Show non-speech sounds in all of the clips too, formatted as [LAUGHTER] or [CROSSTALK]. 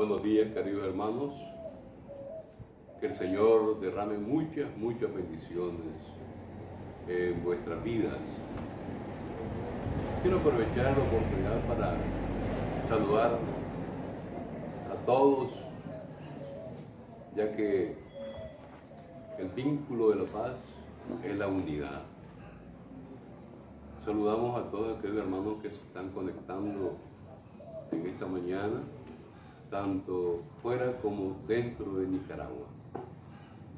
Buenos días, queridos hermanos. Que el Señor derrame muchas, muchas bendiciones en vuestras vidas. Quiero aprovechar la oportunidad para saludar a todos, ya que el vínculo de la paz es la unidad. Saludamos a todos aquellos hermanos que se están conectando en esta mañana, tanto fuera como dentro de Nicaragua.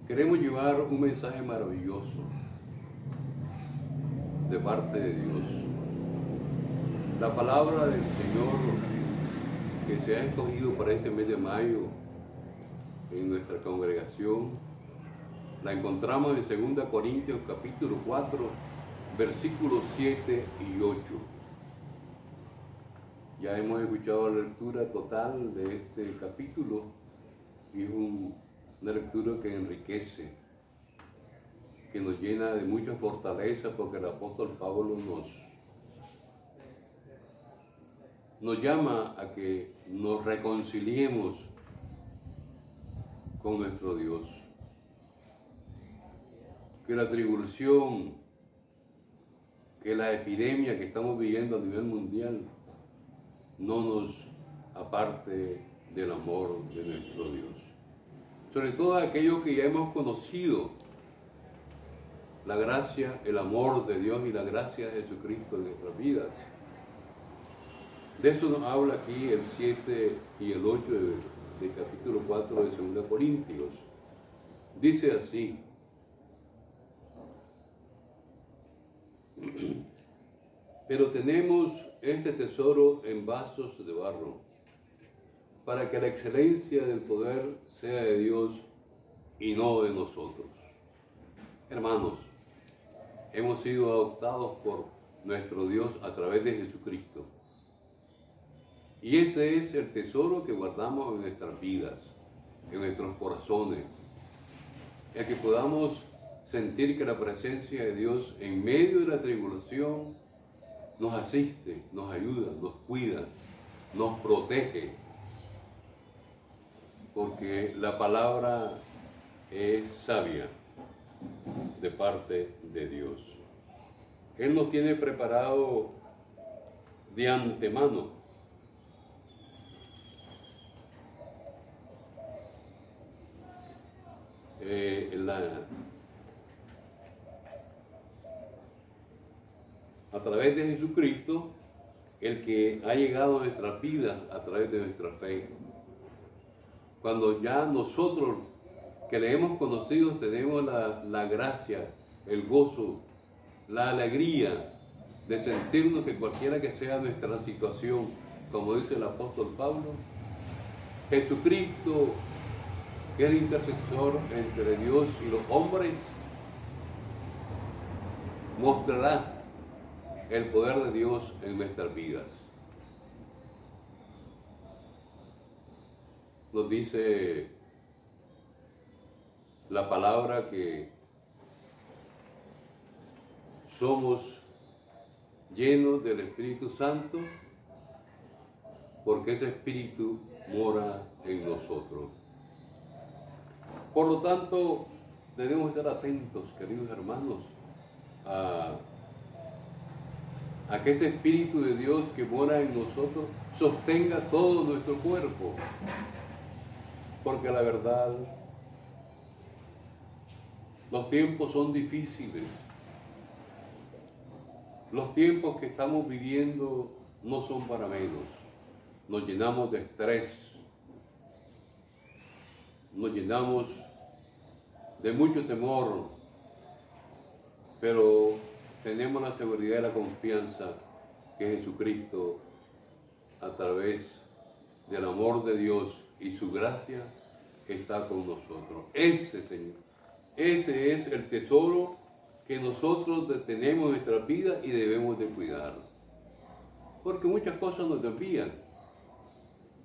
Queremos llevar un mensaje maravilloso de parte de Dios. La palabra del Señor que se ha escogido para este mes de mayo en nuestra congregación, la encontramos en 2 Corintios capítulo 4, versículos 7 y 8. Ya hemos escuchado la lectura total de este capítulo y es una lectura que enriquece, que nos llena de mucha fortaleza porque el apóstol Pablo nos, nos llama a que nos reconciliemos con nuestro Dios. Que la tribulación, que la epidemia que estamos viviendo a nivel mundial no nos aparte del amor de nuestro Dios. Sobre todo aquellos que ya hemos conocido la gracia, el amor de Dios y la gracia de Jesucristo en nuestras vidas. De eso nos habla aquí el 7 y el 8 del capítulo 4 de 2 Corintios. Dice así, [CLEARS THROAT] pero tenemos este tesoro en vasos de barro, para que la excelencia del poder sea de Dios y no de nosotros. Hermanos, hemos sido adoptados por nuestro Dios a través de Jesucristo. Y ese es el tesoro que guardamos en nuestras vidas, en nuestros corazones. El que podamos sentir que la presencia de Dios en medio de la tribulación nos asiste, nos ayuda, nos cuida, nos protege, porque la palabra es sabia de parte de Dios. Él nos tiene preparado de antemano eh, la, a través de Jesucristo, el que ha llegado a nuestras vidas a través de nuestra fe. Cuando ya nosotros que le hemos conocido tenemos la, la gracia, el gozo, la alegría de sentirnos que cualquiera que sea nuestra situación, como dice el apóstol Pablo, Jesucristo, que es el intercesor entre Dios y los hombres, mostrará el poder de Dios en nuestras vidas. Nos dice la palabra que somos llenos del Espíritu Santo porque ese Espíritu mora en nosotros. Por lo tanto, debemos estar atentos, queridos hermanos, a a que ese Espíritu de Dios que mora en nosotros sostenga todo nuestro cuerpo. Porque la verdad, los tiempos son difíciles. Los tiempos que estamos viviendo no son para menos. Nos llenamos de estrés. Nos llenamos de mucho temor. Pero tenemos la seguridad y la confianza que Jesucristo, a través del amor de Dios y su gracia, está con nosotros. Ese, Señor, ese es el tesoro que nosotros tenemos en nuestra vida y debemos de cuidar. Porque muchas cosas nos desvían,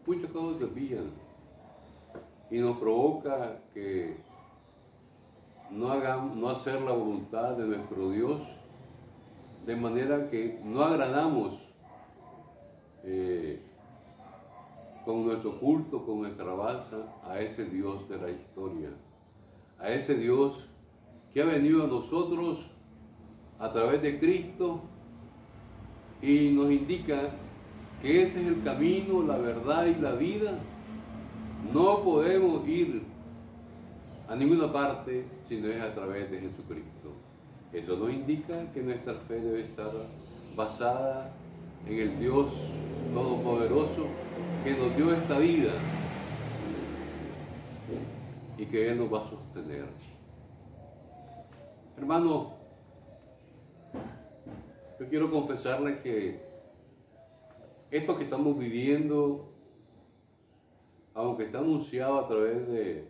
muchas cosas nos desvían y nos provoca que no, hagamos, no hacer la voluntad de nuestro Dios de manera que no agradamos eh, con nuestro culto, con nuestra alabanza a ese Dios de la historia, a ese Dios que ha venido a nosotros a través de Cristo y nos indica que ese es el camino, la verdad y la vida. No podemos ir a ninguna parte si no es a través de Jesucristo. Eso nos indica que nuestra fe debe estar basada en el Dios Todopoderoso que nos dio esta vida y que Él nos va a sostener. Hermano, yo quiero confesarles que esto que estamos viviendo, aunque está anunciado a través de,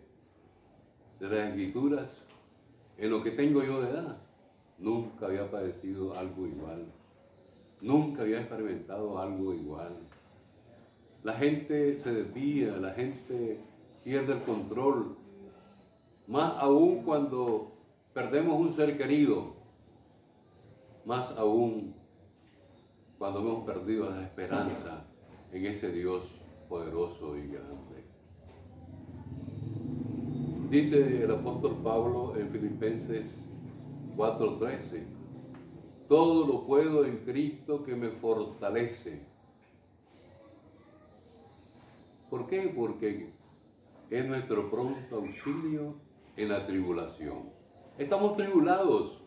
de las escrituras, en lo que tengo yo de edad, nunca había padecido algo igual. Nunca había experimentado algo igual. La gente se desvía, la gente pierde el control, más aún cuando perdemos un ser querido, más aún cuando hemos perdido la esperanza en ese Dios poderoso y grande. Dice el apóstol Pablo en Filipenses 4:13, todo lo puedo en Cristo que me fortalece. ¿Por qué? Porque es nuestro pronto auxilio en la tribulación. Estamos tribulados,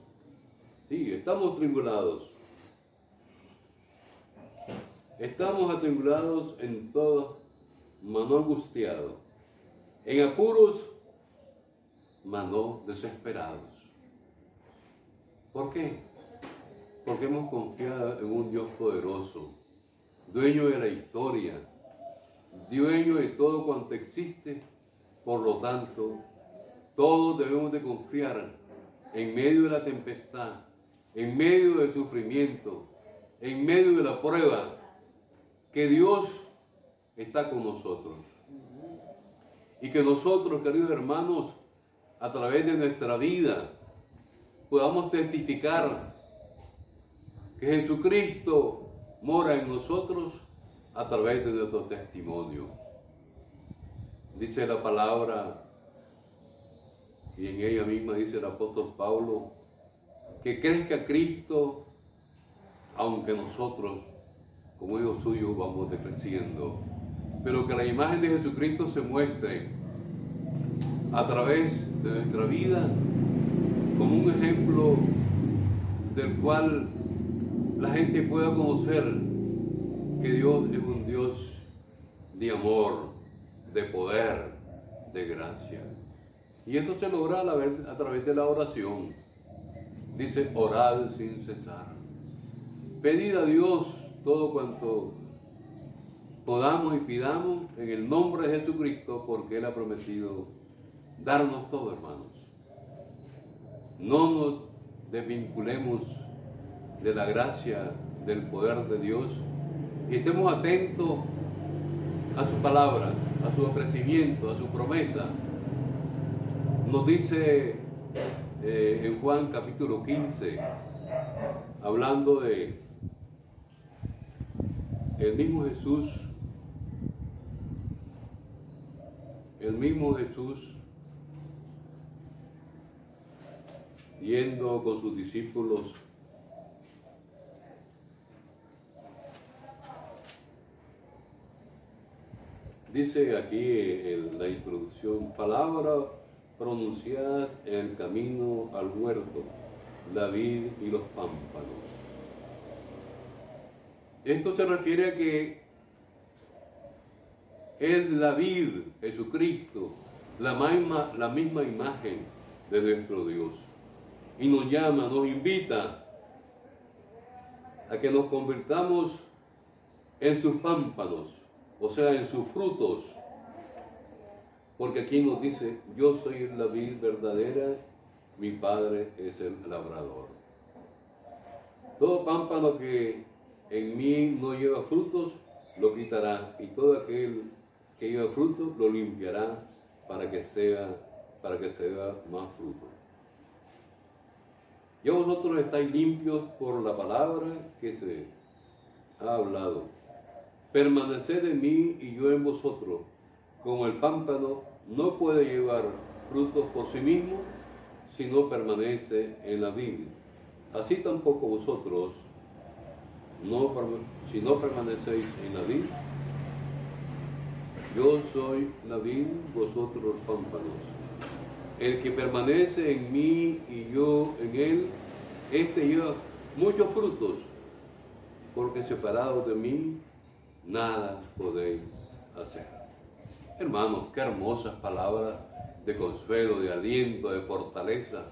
sí, estamos tribulados Estamos atribulados en todo, mano angustiado, en apuros, mano desesperados. ¿Por qué? Porque hemos confiado en un Dios poderoso, dueño de la historia, dueño de todo cuanto existe. Por lo tanto, todos debemos de confiar en medio de la tempestad, en medio del sufrimiento, en medio de la prueba, que Dios está con nosotros. Y que nosotros, queridos hermanos, a través de nuestra vida, podamos testificar que Jesucristo mora en nosotros a través de nuestro testimonio. Dice la palabra, y en ella misma dice el apóstol Pablo, que crezca Cristo, aunque nosotros como hijos suyos vamos decreciendo. Pero que la imagen de Jesucristo se muestre a través de nuestra vida como un ejemplo del cual la gente pueda conocer que Dios es un Dios de amor, de poder, de gracia. Y esto se logra a, través de la oración. Dice, orar sin cesar. Pedir a Dios todo cuanto podamos y pidamos en el nombre de Jesucristo, porque Él ha prometido darnos todo, hermanos. No nos desvinculemos de la gracia, del poder de Dios y estemos atentos a su palabra, a su ofrecimiento, a su promesa. Nos dice eh, en Juan capítulo 15, hablando de el mismo Jesús, el mismo Jesús, yendo con sus discípulos Dice aquí en la introducción, palabras pronunciadas en el camino al huerto, la vid y los pámpanos. Esto se refiere a que es la vid, Jesucristo, la misma, la misma imagen de nuestro Dios. Y nos llama, nos invita a que nos convirtamos en sus pámpanos, o sea, en sus frutos. Porque aquí nos dice, yo soy la vid verdadera, mi Padre es el labrador. Todo pámpano que en mí no lleva frutos, lo quitará, y todo aquel que lleva frutos lo limpiará para que sea, para que sea más fruto. Ya vosotros estáis limpios por la palabra que se ha hablado. permaneced en mí y yo en vosotros, como el pámpano no puede llevar frutos por sí mismo si no permanece en la vid. Así tampoco vosotros, si no permanecéis en la vid, yo soy la vid, vosotros los pámpanos. El que permanece en mí y yo en él, este lleva muchos frutos, porque separados de mí, nada podéis hacer. Hermanos, qué hermosas palabras de consuelo, de aliento, de fortaleza,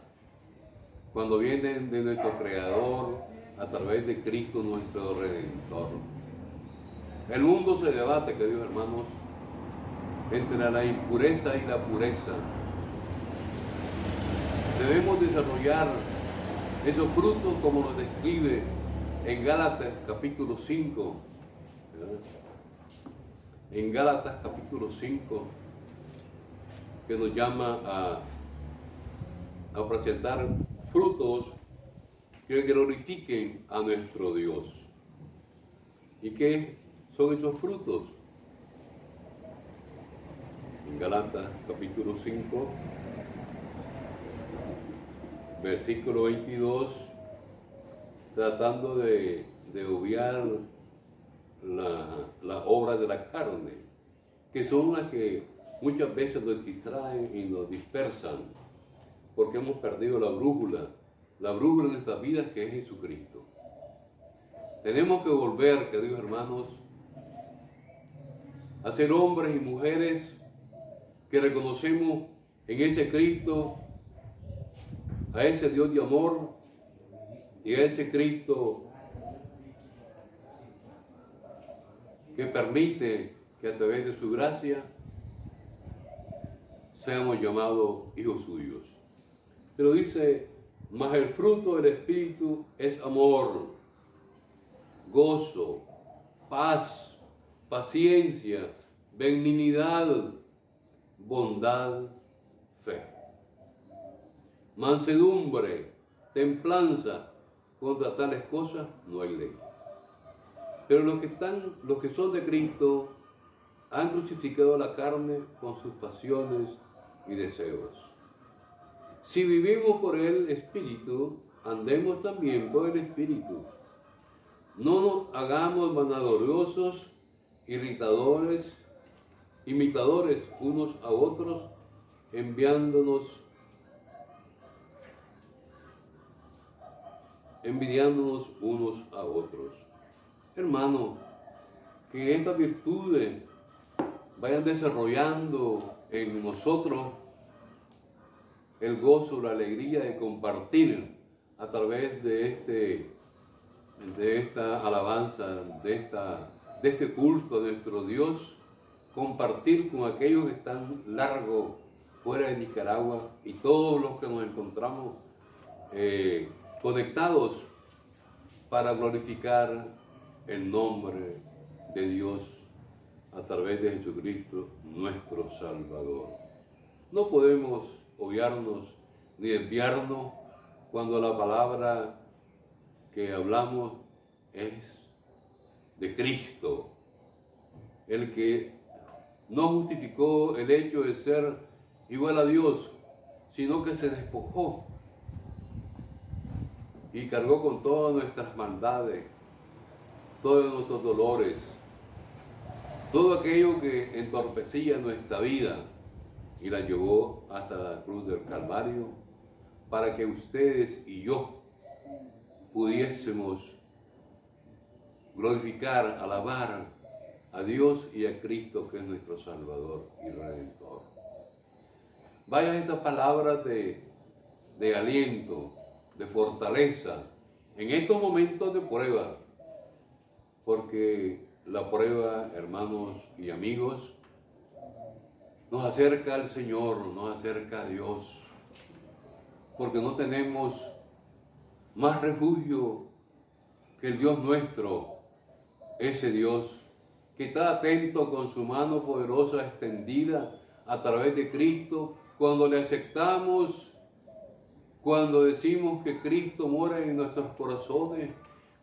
cuando vienen de nuestro Creador a través de Cristo nuestro Redentor. El mundo se debate, queridos hermanos, entre la impureza y la pureza. Debemos desarrollar esos frutos como nos describe en Gálatas capítulo 5. En Gálatas capítulo 5 que nos llama a, a presentar frutos que glorifiquen a nuestro Dios. ¿Y qué son esos frutos? En Galatas capítulo 5, versículo 22, tratando de, de obviar la, la obra de la carne, que son las que muchas veces nos distraen y nos dispersan porque hemos perdido la brújula, la brújula de nuestras vidas que es Jesucristo. Tenemos que volver, queridos hermanos, a ser hombres y mujeres que reconocemos en ese Cristo, a ese Dios de amor y a ese Cristo que permite que a través de su gracia seamos llamados hijos suyos. Pero dice, mas el fruto del Espíritu es amor, gozo, paz, paciencia, benignidad, bondad. Mansedumbre, templanza, contra tales cosas no hay ley. Pero los que están, los que son de Cristo, han crucificado la carne con sus pasiones y deseos. Si vivimos por el Espíritu, andemos también por el Espíritu. No nos hagamos vanagloriosos, irritadores, imitadores unos a otros, enviándonos, envidiándonos unos a otros. Hermano, que estas virtudes vayan desarrollando en nosotros el gozo, la alegría de compartir a través de, este, de esta alabanza, de, esta, de este culto a nuestro Dios, compartir con aquellos que están largo fuera de Nicaragua y todos los que nos encontramos eh, conectados para glorificar el nombre de Dios a través de Jesucristo nuestro Salvador. No podemos obviarnos ni desviarnos cuando la palabra que hablamos es de Cristo, el que no justificó el hecho de ser igual a Dios, sino que se despojó y cargó con todas nuestras maldades, todos nuestros dolores, todo aquello que entorpecía nuestra vida y la llevó hasta la cruz del Calvario para que ustedes y yo pudiésemos glorificar, alabar a Dios y a Cristo que es nuestro Salvador y Redentor. Vaya estas palabras de, de aliento, de fortaleza en estos momentos de prueba, porque la prueba, hermanos y amigos, nos acerca al Señor, nos acerca a Dios, porque no tenemos más refugio que el Dios nuestro, ese Dios que está atento con su mano poderosa extendida a través de Cristo, cuando le aceptamos, cuando decimos que Cristo mora en nuestros corazones,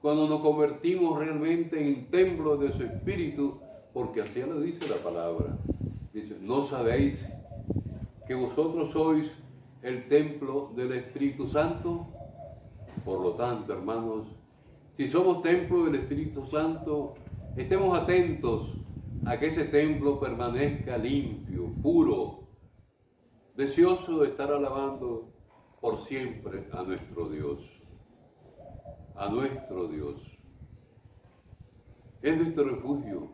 cuando nos convertimos realmente en templo de su Espíritu, porque así lo dice la palabra. Dice, ¿no sabéis que vosotros sois el templo del Espíritu Santo? Por lo tanto, hermanos, si somos templo del Espíritu Santo, estemos atentos a que ese templo permanezca limpio, puro, deseoso de estar alabando por siempre a nuestro Dios, a nuestro Dios. Es nuestro refugio,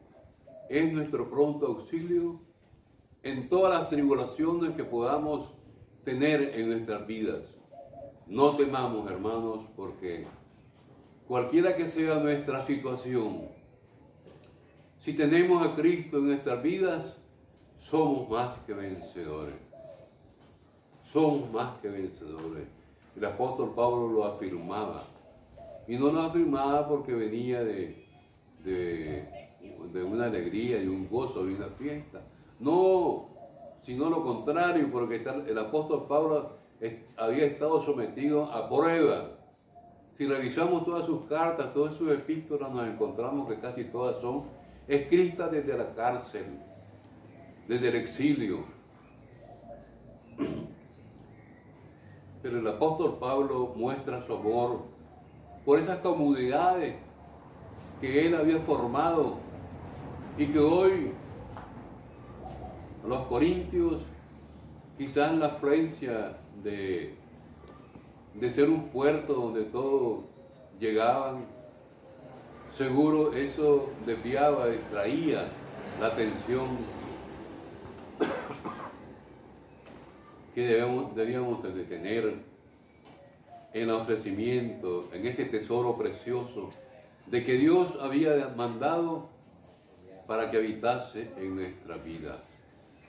es nuestro pronto auxilio en todas las tribulaciones que podamos tener en nuestras vidas. No temamos, hermanos, porque cualquiera que sea nuestra situación, si tenemos a Cristo en nuestras vidas, somos más que vencedores. Somos más que vencedores. El apóstol Pablo lo afirmaba. Y no lo afirmaba porque venía de, de, una alegría y un gozo y una fiesta. No, sino lo contrario, porque el apóstol Pablo había estado sometido a prueba. Si revisamos todas sus cartas, todas sus epístolas, nos encontramos que casi todas son escritas desde la cárcel, desde el exilio. Pero el apóstol Pablo muestra su amor por esas comunidades que él había formado y que hoy los corintios, quizás la afluencia de, de ser un puerto donde todos llegaban, seguro eso desviaba, distraía la atención que debemos, debíamos de tener en el ofrecimiento, en ese tesoro precioso de que Dios había mandado para que habitase en nuestra vida.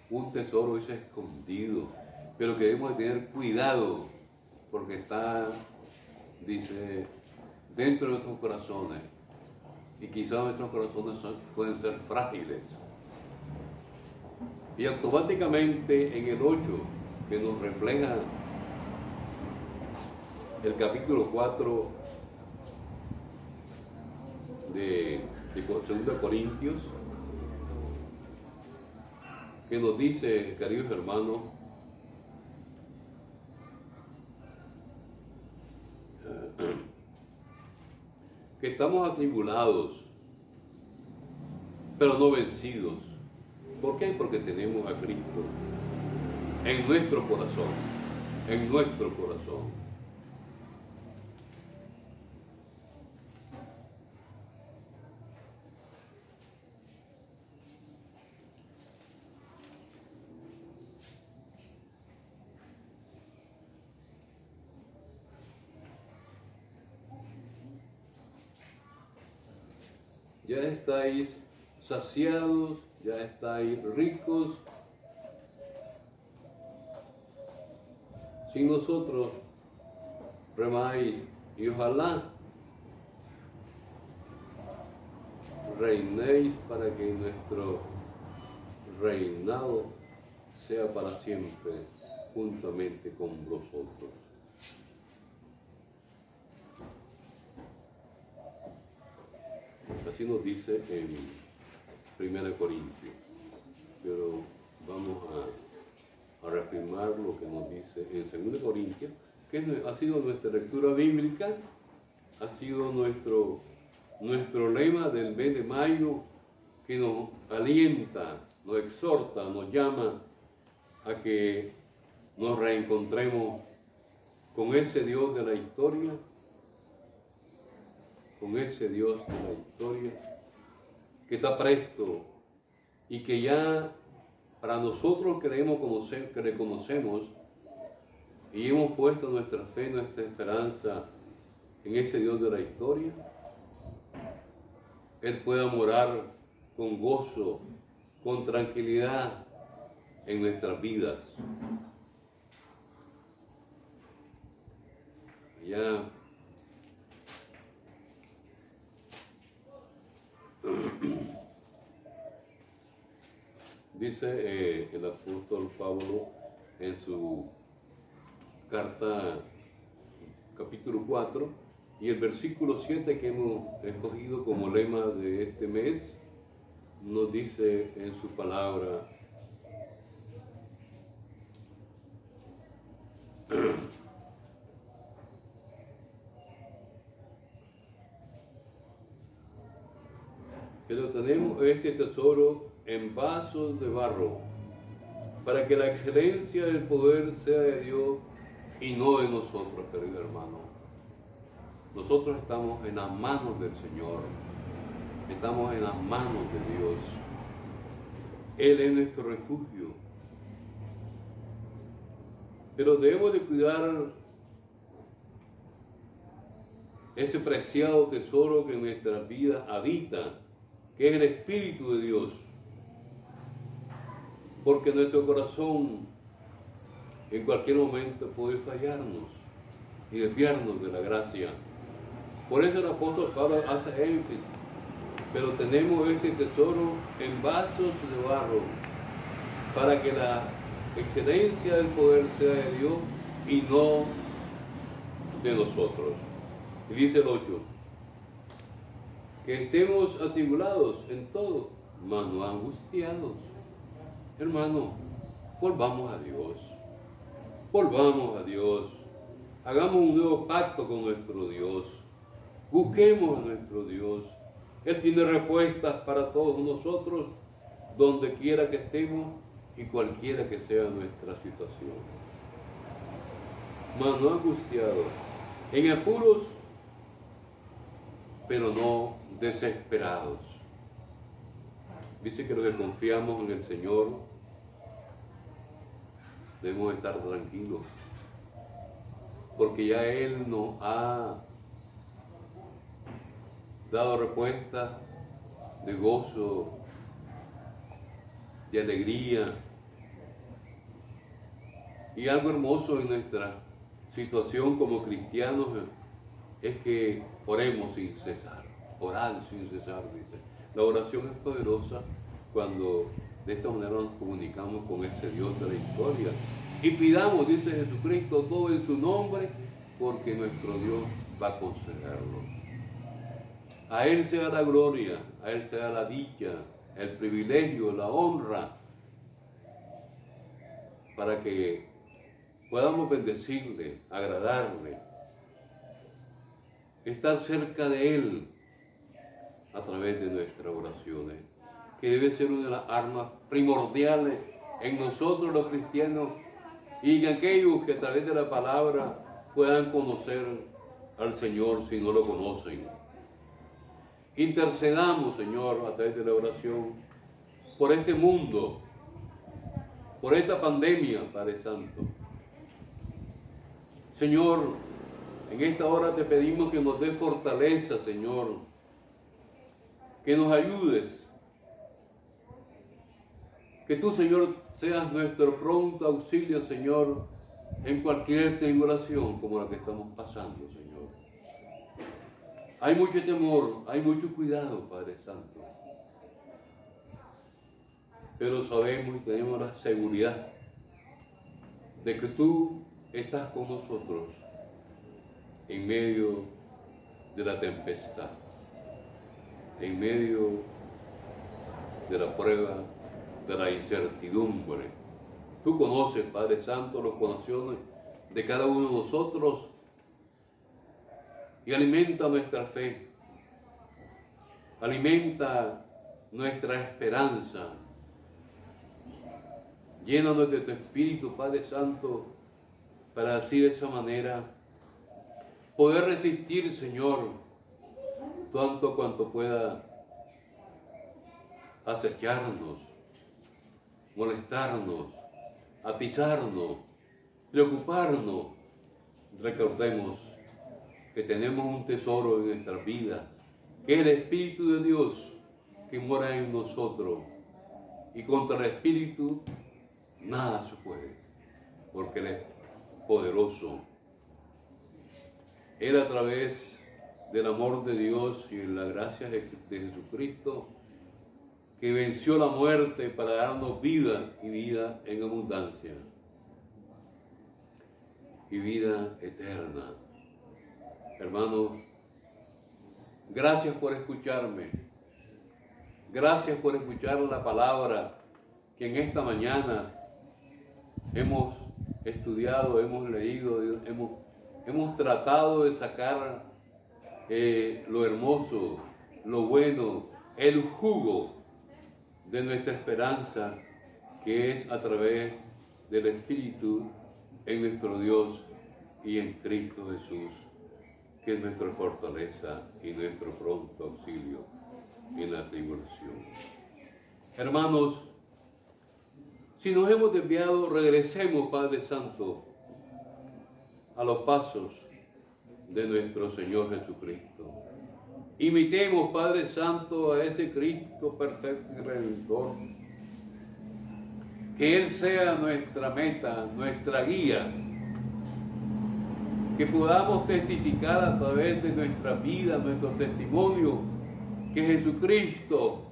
Un tesoro es escondido, pero que debemos de tener cuidado porque está, dice, dentro de nuestros corazones. Y quizás nuestros corazones pueden ser frágiles. Y automáticamente en el 8, que nos refleja el capítulo 4 de, de 2 Corintios, que nos dice, queridos hermanos, [CLEARS THROAT] que estamos atribulados, pero no vencidos. ¿Por qué? Porque tenemos a Cristo en nuestro corazón, en nuestro corazón. ya estáis saciados, ya estáis ricos. Sin nosotros remáis y ojalá reinéis para que nuestro reinado sea para siempre juntamente con vosotros. Así nos dice en 1 Corintios. Pero vamos a, reafirmar lo que nos dice en 2 Corintios, que ha sido nuestra lectura bíblica, ha sido nuestro, nuestro lema del mes de mayo que nos alienta, nos exhorta, nos llama a que nos reencontremos con ese Dios de la historia con ese Dios de la historia que está presto y que ya para nosotros creemos conocer, que reconocemos y hemos puesto nuestra fe, nuestra esperanza en ese Dios de la historia, Él pueda morar con gozo, con tranquilidad en nuestras vidas. Ya Dice eh, el apóstol Pablo en su carta capítulo 4 Y el versículo 7 que hemos escogido como lema de este mes nos dice en su palabra, pero tenemos este tesoro en vasos de barro, para que la excelencia del poder sea de Dios y no de nosotros, querido hermano. Nosotros estamos en las manos del Señor, estamos en las manos de Dios. Él es nuestro refugio. Pero debemos de cuidar ese preciado tesoro que en nuestra vida habita, que es el Espíritu de Dios. Porque nuestro corazón en cualquier momento puede fallarnos y desviarnos de la gracia. Por eso el apóstol Pablo hace énfasis. Pero tenemos este tesoro en vasos de barro para que la excelencia del poder sea de Dios y no de nosotros. Y dice el 8, que estemos atribulados en todo, mas no angustiados. Hermano, volvamos a Dios. Volvamos a Dios. Hagamos un nuevo pacto con nuestro Dios. Busquemos a nuestro Dios. Él tiene respuestas para todos nosotros, donde quiera que estemos y cualquiera que sea nuestra situación. Mas no angustiados, en apuros, pero no desesperados. Dice que los que confiamos en el Señor debemos estar tranquilos, porque ya Él nos ha dado respuesta de gozo, de alegría. Y algo hermoso en nuestra situación como cristianos es que oremos sin cesar, orar sin cesar, dice. La oración es poderosa cuando de esta manera nos comunicamos con ese Dios de la historia. Y pidamos, dice Jesucristo, todo en su nombre, porque nuestro Dios va a concederlo. A Él sea la gloria, a Él sea la dicha, el privilegio, la honra, para que podamos bendecirle, agradarle, estar cerca de Él a través de nuestras oraciones, que debe ser una de las armas primordiales en nosotros los cristianos y en aquellos que a través de la palabra puedan conocer al Señor si no lo conocen. Intercedamos, Señor, a través de la oración, por este mundo, por esta pandemia, Padre Santo. Señor, en esta hora te pedimos que nos dé fortaleza, Señor, que nos ayudes, que tú, Señor, seas nuestro pronto auxilio, Señor, en cualquier tribulación como la que estamos pasando, Señor. Hay mucho temor, hay mucho cuidado, Padre Santo. Pero sabemos y tenemos la seguridad de que tú estás con nosotros en medio de la tempestad, en medio de la prueba, de la incertidumbre. Tú conoces, Padre Santo, los corazones de cada uno de nosotros y alimenta nuestra fe, alimenta nuestra esperanza. Llénanos de tu Espíritu, Padre Santo, para así de esa manera poder resistir, Señor, tanto cuanto pueda acecharnos, molestarnos, atizarnos, preocuparnos. Recordemos que tenemos un tesoro en nuestra vida, que es el Espíritu de Dios que mora en nosotros. Y contra el Espíritu nada se puede, porque Él es poderoso. Él a través del amor de Dios y la gracia de Jesucristo, que venció la muerte para darnos vida y vida en abundancia y vida eterna. hermanos, gracias por escucharme. Gracias por escuchar la palabra que en esta mañana hemos estudiado, hemos leído, hemos, hemos tratado de sacar eh, lo hermoso, lo bueno, el jugo de nuestra esperanza que es a través del Espíritu en nuestro Dios y en Cristo Jesús, que es nuestra fortaleza y nuestro pronto auxilio en la tribulación. Hermanos, si nos hemos desviado, regresemos, Padre Santo, a los pasos de nuestro Señor Jesucristo. Imitemos, Padre Santo, a ese Cristo perfecto y redentor. Que Él sea nuestra meta, nuestra guía. Que podamos testificar a través de nuestra vida, nuestro testimonio, que Jesucristo,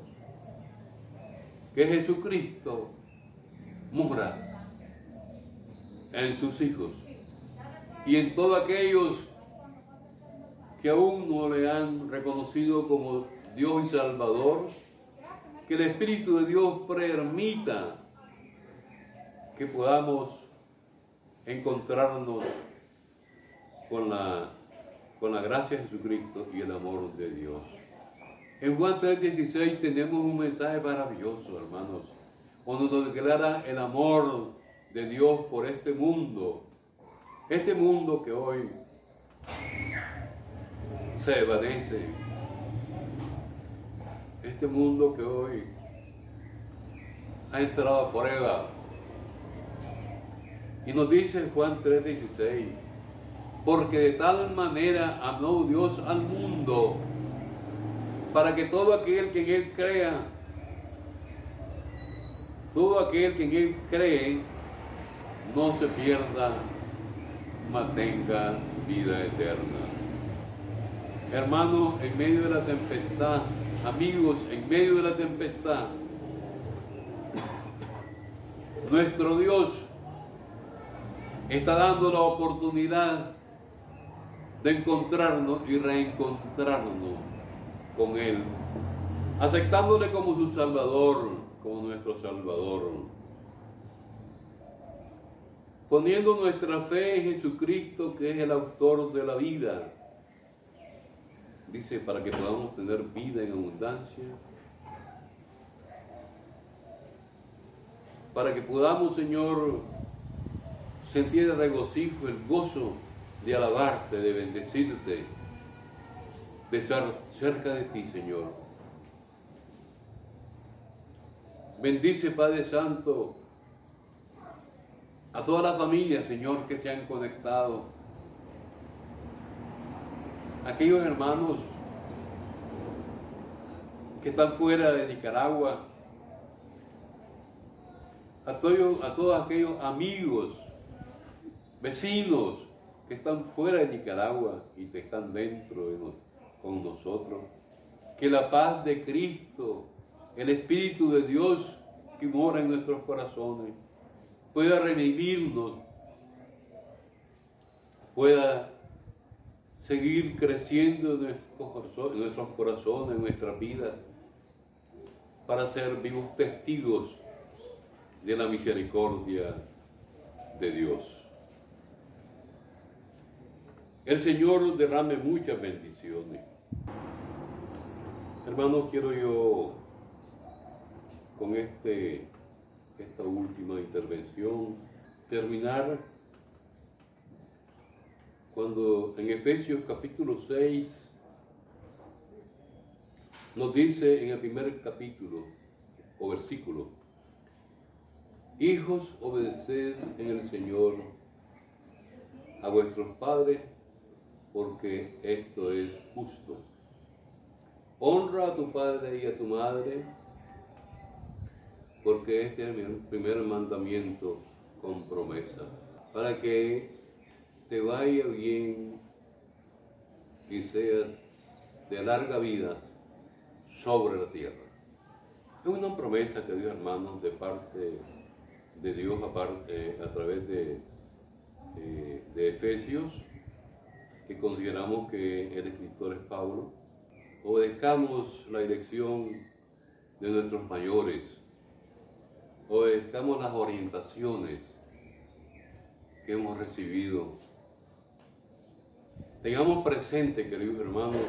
que Jesucristo mora en sus hijos y en todos aquellos que aún no le han reconocido como Dios y Salvador, que el Espíritu de Dios permita que podamos encontrarnos con la, con la gracia de Jesucristo y el amor de Dios. En Juan 3:16 tenemos un mensaje maravilloso, hermanos, cuando nos declara el amor de Dios por este mundo, este mundo que hoy se evanece. Este mundo que hoy ha entrado a prueba. Y nos dice Juan 3:16, porque de tal manera amó Dios al mundo, para que todo aquel que en Él crea, todo aquel que en Él cree, no se pierda, mantenga vida eterna. Hermanos, en medio de la tempestad, amigos, en medio de la tempestad, nuestro Dios está dando la oportunidad de encontrarnos y reencontrarnos con Él, aceptándole como su Salvador, como nuestro Salvador, poniendo nuestra fe en Jesucristo, que es el autor de la vida dice, para que podamos tener vida en abundancia, para que podamos, Señor, sentir el regocijo, el gozo de alabarte, de bendecirte, de estar cerca de ti, Señor. Bendice, Padre Santo, a todas las familias, Señor, que se han conectado aquellos hermanos que están fuera de Nicaragua, a todos, a todos aquellos amigos, vecinos que están fuera de Nicaragua y que están dentro con nosotros. Que la paz de Cristo, el Espíritu de Dios que mora en nuestros corazones, pueda redimirnos, pueda seguir creciendo en nuestros corazones, en nuestras vidas, para ser vivos testigos de la misericordia de Dios. El Señor derrame muchas bendiciones. Hermanos, quiero yo con este, esta última intervención terminar cuando en Efesios capítulo 6 nos dice en el primer capítulo o versículo, Hijos, obedeced en el Señor a vuestros padres, porque esto es justo. Honra a tu padre y a tu madre, porque este es el primer mandamiento con promesa, para que te vaya bien y seas de larga vida sobre la tierra. Es una promesa que dio hermanos de parte de Dios aparte, a través de, de, Efesios, que consideramos que el escritor es Pablo. Obedezcamos la dirección de nuestros mayores. Obedezcamos las orientaciones que hemos recibido. Tengamos presente, queridos hermanos,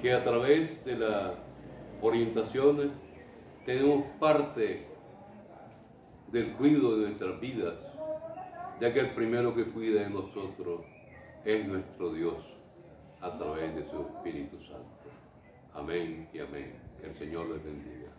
que a través de las orientaciones tenemos parte del cuidado de nuestras vidas, ya que el primero que cuida de nosotros es nuestro Dios a través de su Espíritu Santo. Amén y amén. Que el Señor les bendiga.